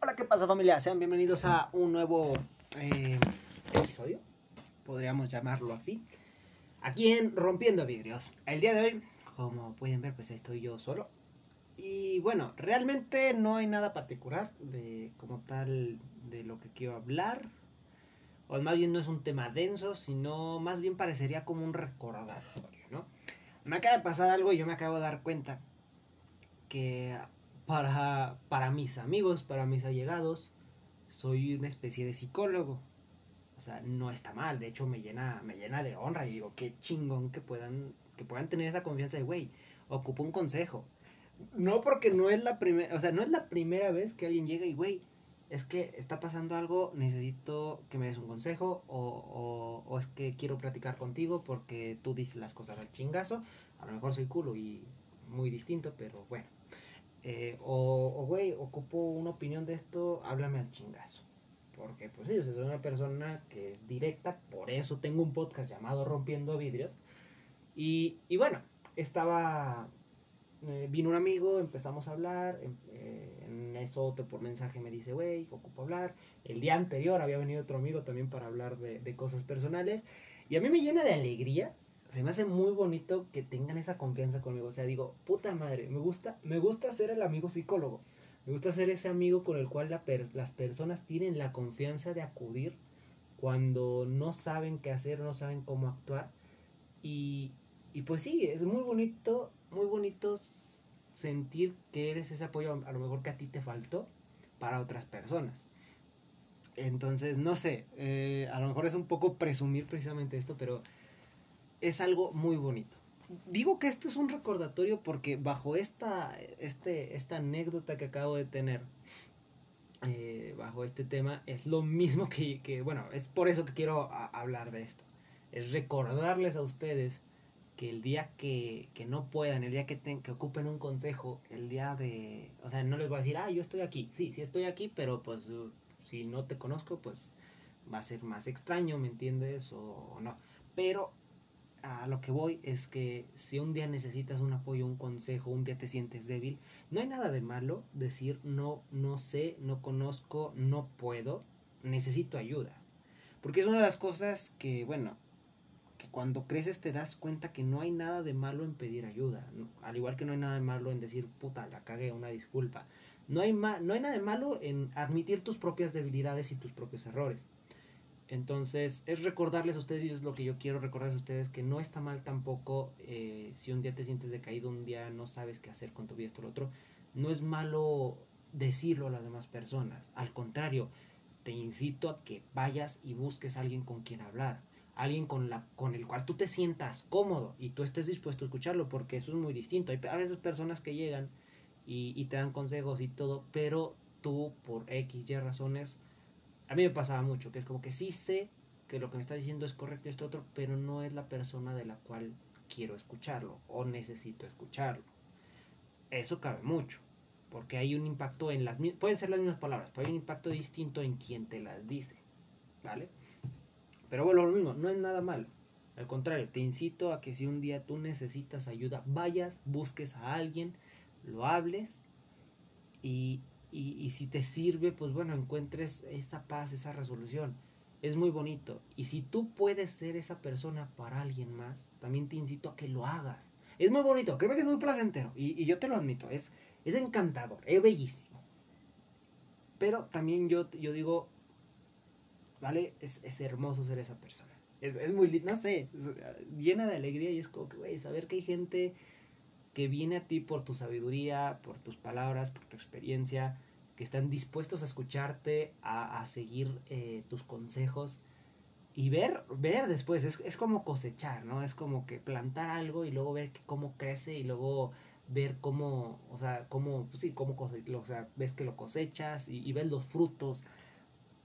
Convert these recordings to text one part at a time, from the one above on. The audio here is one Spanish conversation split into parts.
Hola, ¿qué pasa familia? Sean bienvenidos a un nuevo eh, episodio, podríamos llamarlo así, aquí en Rompiendo Vidrios. El día de hoy, como pueden ver, pues estoy yo solo. Y bueno, realmente no hay nada particular de como tal de lo que quiero hablar. O más bien no es un tema denso, sino más bien parecería como un recordatorio, ¿no? Me acaba de pasar algo y yo me acabo de dar cuenta que para, para mis amigos, para mis allegados, soy una especie de psicólogo. O sea, no está mal, de hecho me llena, me llena de honra y digo, qué chingón que puedan, que puedan tener esa confianza de, güey, ocupo un consejo. No porque no es la primera, o sea, no es la primera vez que alguien llega y, güey, es que está pasando algo, necesito que me des un consejo o, o, o, es que quiero platicar contigo porque tú dices las cosas al chingazo. A lo mejor soy culo y muy distinto, pero bueno. Eh, o, güey, ocupo una opinión de esto, háblame al chingazo. Porque, pues sí, yo soy una persona que es directa, por eso tengo un podcast llamado Rompiendo Vidrios. Y, y bueno, estaba. Eh, vino un amigo, empezamos a hablar. Eh, en eso por mensaje me dice, güey, ocupo hablar. El día anterior había venido otro amigo también para hablar de, de cosas personales. Y a mí me llena de alegría se me hace muy bonito que tengan esa confianza conmigo. O sea, digo, puta madre, me gusta, me gusta ser el amigo psicólogo. Me gusta ser ese amigo con el cual las personas tienen la confianza de acudir cuando no saben qué hacer, no saben cómo actuar. Y, pues sí, es muy bonito, muy bonito sentir que eres ese apoyo, a lo mejor que a ti te faltó, para otras personas. Entonces, no sé, eh, a lo mejor es un poco presumir precisamente esto, pero es algo muy bonito. Digo que esto es un recordatorio porque bajo esta, este, esta anécdota que acabo de tener, eh, bajo este tema, es lo mismo que, que, bueno, es por eso que quiero hablar de esto. Es recordarles a ustedes que el día que, que no puedan, el día que, que ocupen un consejo, el día de... O sea, no les voy a decir, ah, yo estoy aquí. Sí, sí estoy aquí, pero pues si no te conozco, pues va a ser más extraño, ¿me entiendes? O no. Pero a lo que voy es que si un día necesitas un apoyo, un consejo, un día te sientes débil, no hay nada de malo decir no, no sé, no conozco, no puedo, necesito ayuda. Porque es una de las cosas que, bueno, que cuando creces te das cuenta que no hay nada de malo en pedir ayuda. Al igual que no hay nada de malo en decir, puta, la cagué, una disculpa. No hay, no hay nada de malo en admitir tus propias debilidades y tus propios errores. Entonces, es recordarles a ustedes, y es lo que yo quiero recordarles a ustedes, que no está mal tampoco eh, si un día te sientes decaído, un día no sabes qué hacer con tu vida, esto, lo otro. No es malo decirlo a las demás personas. Al contrario, te incito a que vayas y busques a alguien con quien hablar. Alguien con, la, con el cual tú te sientas cómodo y tú estés dispuesto a escucharlo, porque eso es muy distinto. Hay a veces personas que llegan y, y te dan consejos y todo, pero tú, por X, Y razones, a mí me pasaba mucho, que es como que sí sé que lo que me está diciendo es correcto esto otro, pero no es la persona de la cual quiero escucharlo o necesito escucharlo. Eso cabe mucho, porque hay un impacto en las pueden ser las mismas palabras, pero hay un impacto distinto en quien te las dice, ¿vale? Pero bueno, lo mismo, no es nada malo. Al contrario, te incito a que si un día tú necesitas ayuda, vayas, busques a alguien, lo hables y, y, si te sirve, pues bueno, encuentres esa paz, esa resolución. Es muy bonito. Y si tú puedes ser esa persona para alguien más, también te incito a que lo hagas. Es muy bonito, créeme que es muy placentero. Y, yo te lo admito, es, es encantador, es bellísimo. Pero también yo, yo digo, ¿vale? Es, es hermoso ser esa persona. Es, es muy no sé, llena de alegría y es como que, güey, saber que hay gente que viene a ti por tu sabiduría, por tus palabras, por tu experiencia, que están dispuestos a escucharte, a, a seguir eh, tus consejos y ver, ver después, es, es, como cosechar, ¿no? Es como que plantar algo y luego ver cómo crece y luego ver cómo, o sea, cómo, pues sí, cómo o sea, ves que lo cosechas y, y ves los frutos.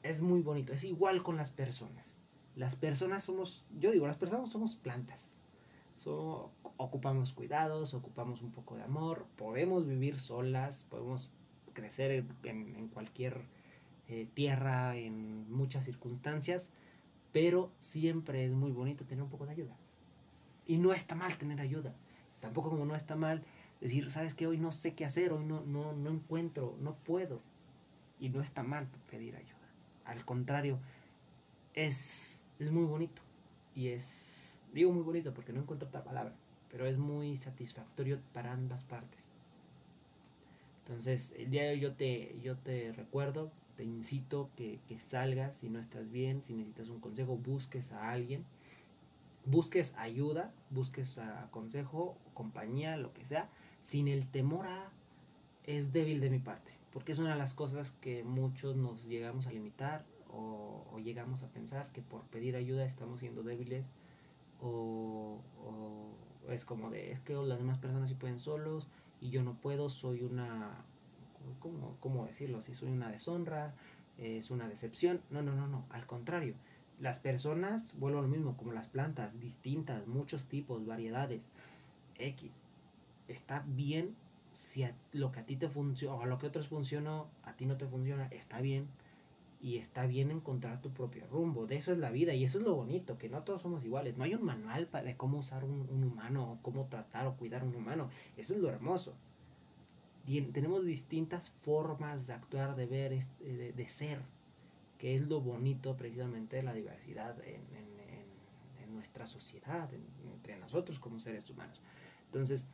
Es muy bonito, es igual con las personas. Las personas somos, yo digo, las personas somos plantas. Ocupamos cuidados, ocupamos un poco de amor, podemos vivir solas, podemos crecer en, en cualquier eh, tierra, en muchas circunstancias, pero siempre es muy bonito tener un poco de ayuda. Y no está mal tener ayuda. Tampoco como no está mal decir, sabes que hoy no sé qué hacer, hoy no, no, no encuentro, no puedo. Y no está mal pedir ayuda. Al contrario, es, es muy bonito. Y es, digo muy bonito porque no encuentro otra palabra, pero es muy satisfactorio para ambas partes. Entonces, el día de hoy yo te, yo te recuerdo, te incito que, que salgas si no estás bien, si necesitas un consejo, busques a alguien busques ayuda, busques a consejo, compañía, lo que sea, sin el temor a es débil de mi parte, porque es una de las cosas que muchos nos llegamos a limitar o, llegamos a pensar que por pedir ayuda estamos siendo débiles o, es como de es que las demás personas sí pueden solos y yo no puedo, soy una, ¿cómo, cómo decirlo? Si soy una deshonra, es una decepción, no, no, no, no, al contrario las personas, vuelvo a lo mismo, como las plantas, distintas, muchos tipos, variedades, X. Está bien si lo que a ti te funciona, o a lo que otros funcionó, a ti no te funciona, está bien. Y está bien encontrar tu propio rumbo. De eso es la vida y eso es lo bonito, que no todos somos iguales. No hay un manual de cómo usar un, humano o cómo tratar o cuidar un humano. Eso es lo hermoso. tenemos distintas formas de actuar, de ver, de, de ser que es lo bonito precisamente de la diversidad en, nuestra sociedad, entre nosotros como seres humanos. Entonces,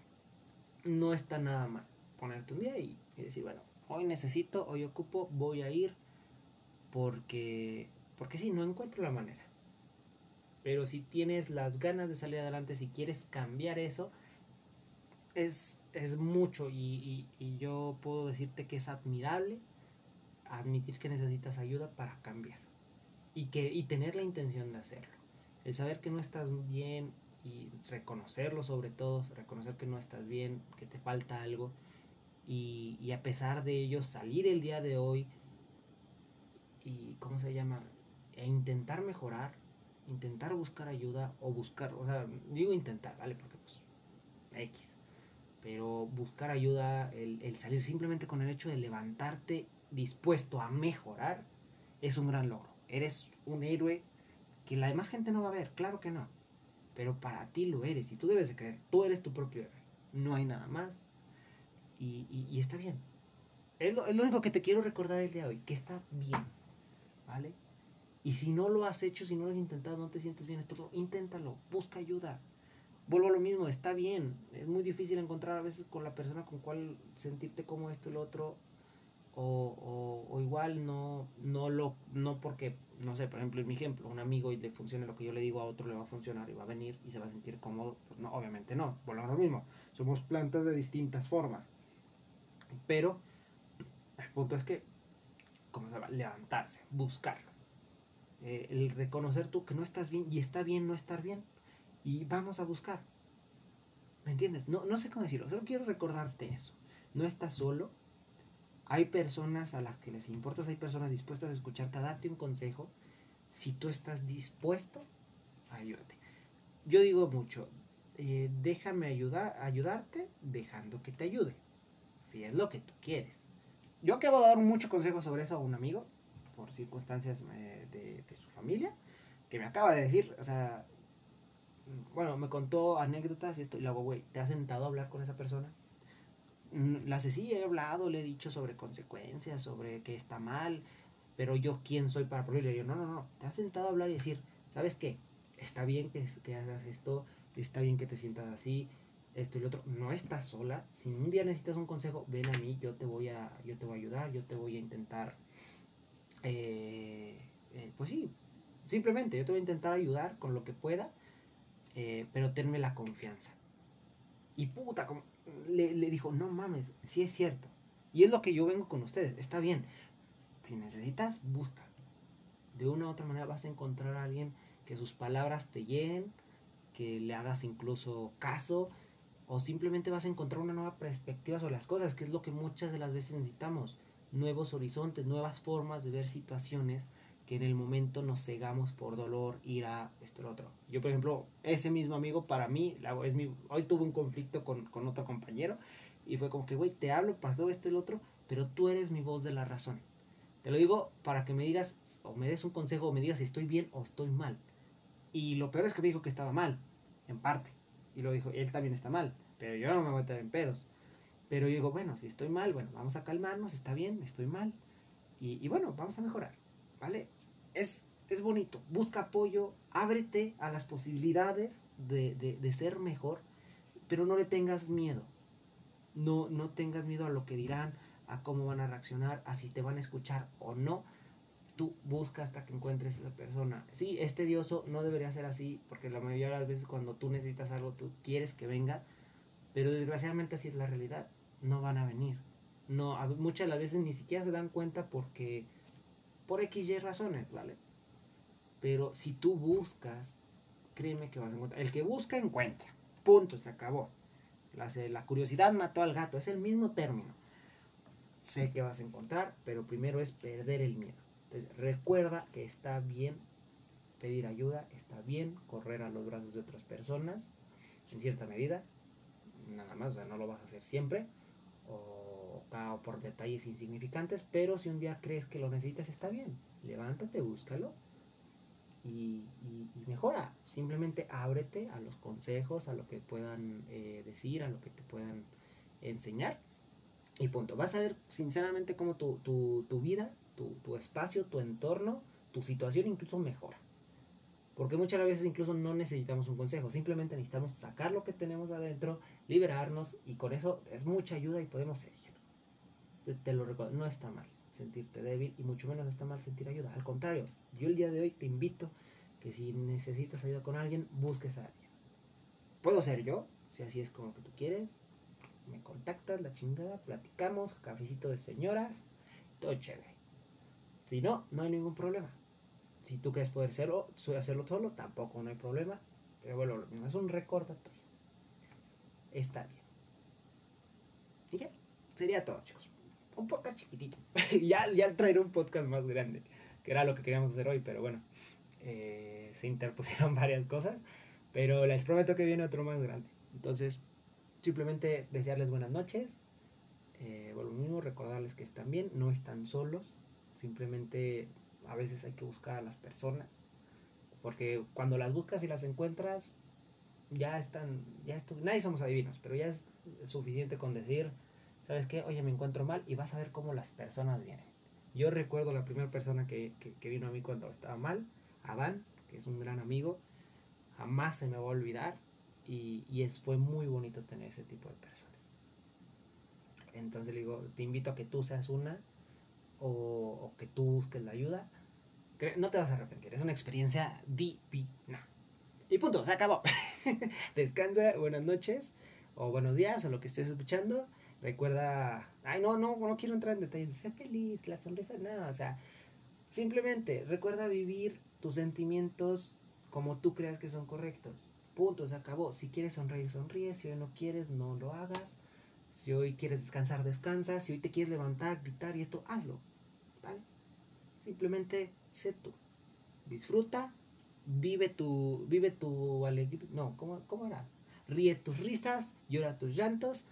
no está nada mal ponerte un día y, decir, bueno, hoy necesito, hoy ocupo, voy a ir porque, porque sí, no encuentro la manera. Pero si tienes las ganas de salir adelante, si quieres cambiar eso, es, es mucho y, y yo puedo decirte que es admirable admitir que necesitas ayuda para cambiar y, que, y tener la intención de hacerlo. El saber que no estás bien y reconocerlo sobre todo, reconocer que no estás bien, que te falta algo y, y a pesar de ello salir el día de hoy y, ¿cómo se llama? E intentar mejorar, intentar buscar ayuda o buscar, o sea, digo intentar, ¿vale? Porque pues X. Pero buscar ayuda, el, el salir simplemente con el hecho de levantarte dispuesto a mejorar, es un gran logro. Eres un héroe que la demás gente no va a ver, claro que no. Pero para ti lo eres y tú debes de creer, tú eres tu propio héroe. No hay nada más. Y, y, está bien. Es lo, es lo, único que te quiero recordar el día de hoy, que está bien. ¿Vale? Y si no lo has hecho, si no lo has intentado, no te sientes bien, esto, inténtalo, busca ayuda. Vuelvo a lo mismo, está bien. Es muy difícil encontrar a veces con la persona con cual sentirte como esto y otro o, o, igual no, no lo, no porque, no sé, por ejemplo, en mi ejemplo, un amigo y le funcione lo que yo le digo a otro le va a funcionar y va a venir y se va a sentir cómodo, pues no, obviamente no, volvemos a lo mismo, somos plantas de distintas formas, pero el punto es que, Levantarse, buscarlo, eh, el reconocer tú que no estás bien y está bien no estar bien. Y vamos a buscar, ¿me entiendes? No, no sé cómo decirlo, solo quiero recordarte eso, no estás solo, hay personas a las que les importas, hay personas dispuestas a escucharte, a darte un consejo, si tú estás dispuesto, ayúdate. Yo digo mucho, eh, déjame ayudar, ayudarte dejando que te ayude, si es lo que tú quieres. Yo acabo de dar mucho consejo sobre eso a un amigo, por circunstancias eh, de, su familia, que me acaba de decir, o sea, bueno, me contó anécdotas y esto, y luego, güey, ¿te has sentado a hablar con esa persona? Mm, la Cecilia he hablado, le he dicho sobre consecuencias, sobre que está mal, pero yo quién soy para prohibirle. Yo, no, no, no, te has sentado a hablar y decir, ¿sabes qué? Está bien que, que hagas esto, está bien que te sientas así, esto y lo otro. No estás sola. Si un día necesitas un consejo, ven a mí, yo te voy a, yo te voy a ayudar, yo te voy a intentar, eh, eh, pues sí, simplemente yo te voy a intentar ayudar con lo que pueda, eh, pero tenme la confianza. Y puta, como, le, dijo, no mames, sí es cierto. Y es lo que yo vengo con ustedes, está bien. Si necesitas, busca. De una u otra manera vas a encontrar a alguien que sus palabras te lleguen, que le hagas incluso caso, o simplemente vas a encontrar una nueva perspectiva sobre las cosas, que es lo que muchas de las veces necesitamos. Nuevos horizontes, nuevas formas de ver situaciones que en el momento nos cegamos por dolor, ira, esto, lo otro. Yo, por ejemplo, ese mismo amigo para mí, es mi, hoy tuve un conflicto con, con otro compañero y fue como que, güey, te hablo, pasó esto y otro, pero tú eres mi voz de la razón. Te lo digo para que me digas, o me des un consejo, o me digas si estoy bien o estoy mal. Y lo peor es que me dijo que estaba mal, en parte. Y lo dijo, él también está mal, pero yo no me voy a meter en pedos. Pero yo digo, bueno, si estoy mal, bueno, vamos a calmarnos, está bien, estoy mal Y, bueno, vamos a mejorar, ¿vale? Es, es bonito, busca apoyo, ábrete a las posibilidades de, de ser mejor, pero no le tengas miedo. No, no tengas miedo a lo que dirán, a cómo van a reaccionar, a si te van a escuchar o no. Tú busca hasta que encuentres a esa persona. Sí, es tedioso, no debería ser así, porque la mayoría de las veces cuando tú necesitas algo, tú quieres que venga, pero desgraciadamente así es la realidad. No van a venir. No, muchas de las veces ni siquiera se dan cuenta porque por X y razones, ¿vale? Pero si tú buscas, créeme que vas a encontrar. El que busca, encuentra. Punto, se acabó. La, curiosidad mató al gato, es el mismo término. Sé que vas a encontrar, pero primero es perder el miedo. Entonces, recuerda que está bien pedir ayuda, está bien correr a los brazos de otras personas, en cierta medida, nada más, o sea, no lo vas a hacer siempre, o, por detalles insignificantes, pero si un día crees que lo necesitas, está bien, levántate, búscalo, y, mejora. Simplemente ábrete a los consejos, a lo que puedan eh, decir, a lo que te puedan enseñar. Y punto. Vas a ver sinceramente cómo tu, tu, vida, tu, espacio, tu entorno, tu situación incluso mejora. Porque muchas veces incluso no necesitamos un consejo, simplemente necesitamos sacar lo que tenemos adentro, liberarnos y con eso es mucha ayuda y podemos seguir. Te lo recuerdo, no está mal sentirte débil y mucho menos está mal sentir ayuda. Al contrario, yo el día de hoy te invito que si necesitas ayuda con alguien, busques a alguien. Puedo ser yo, si así es como que tú quieres. Me contactas, la chingada, platicamos, cafecito de señoras, todo chévere. Si no, no hay ningún problema. Si tú crees poder hacerlo, hacerlo solo, tampoco no hay problema. Pero bueno, es un recordatorio. Está bien. Y ya, sería todo, chicos un podcast chiquitito. ya, ya traeré un podcast más grande, que era lo que queríamos hacer hoy, pero bueno, eh, se interpusieron varias cosas, pero les prometo que viene otro más grande. Entonces, simplemente desearles buenas noches. Eh, lo mismo, recordarles que están bien, no están solos, simplemente a veces hay que buscar a las personas, porque cuando las buscas y las encuentras, ya están, ya esto, nadie somos adivinos, pero ya es suficiente con decir, ¿sabes qué? Oye, me encuentro mal y vas a ver cómo las personas vienen. Yo recuerdo la primera persona que, vino a mí cuando estaba mal, Adán, que es un gran amigo, jamás se me va a olvidar y, es, fue muy bonito tener ese tipo de personas. Entonces le digo, te invito a que tú seas una o, que tú busques la ayuda. No te vas a arrepentir, es una experiencia divina. Y punto, se acabó. Descansa, buenas noches o buenos días o lo que estés escuchando. Recuerda, ay, no, no, no quiero entrar en detalles, sé feliz, la sonrisa, nada, o sea, simplemente recuerda vivir tus sentimientos como tú creas que son correctos. Punto, se acabó. Si quieres sonreír, sonríe. Si no quieres, no lo hagas. Si hoy quieres descansar, descansa. Si hoy te quieres levantar, gritar y esto, hazlo. ¿Vale? Simplemente sé tú. Disfruta, vive tu, vive tu alegría. No, ¿cómo, ¿cómo era? Ríe tus risas, llora tus llantos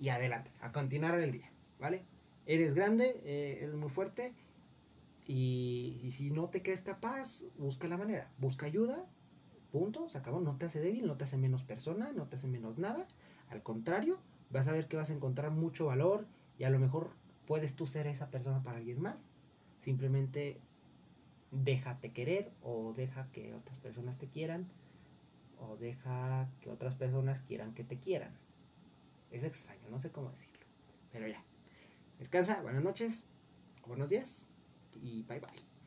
y adelante, a continuar el día, ¿vale? Eres grande, eh, eres muy fuerte y, si no te crees capaz, busca la manera, busca ayuda, punto, se acabó, no te hace débil, no te hace menos persona, no te hace menos nada, al contrario, vas a ver que vas a encontrar mucho valor y a lo mejor puedes tú ser esa persona para alguien más, simplemente déjate querer o deja que otras personas te quieran o deja que otras personas quieran que te quieran. Es extraño, no sé cómo decirlo. Pero ya. Descansa, buenas noches, buenos días y bye bye.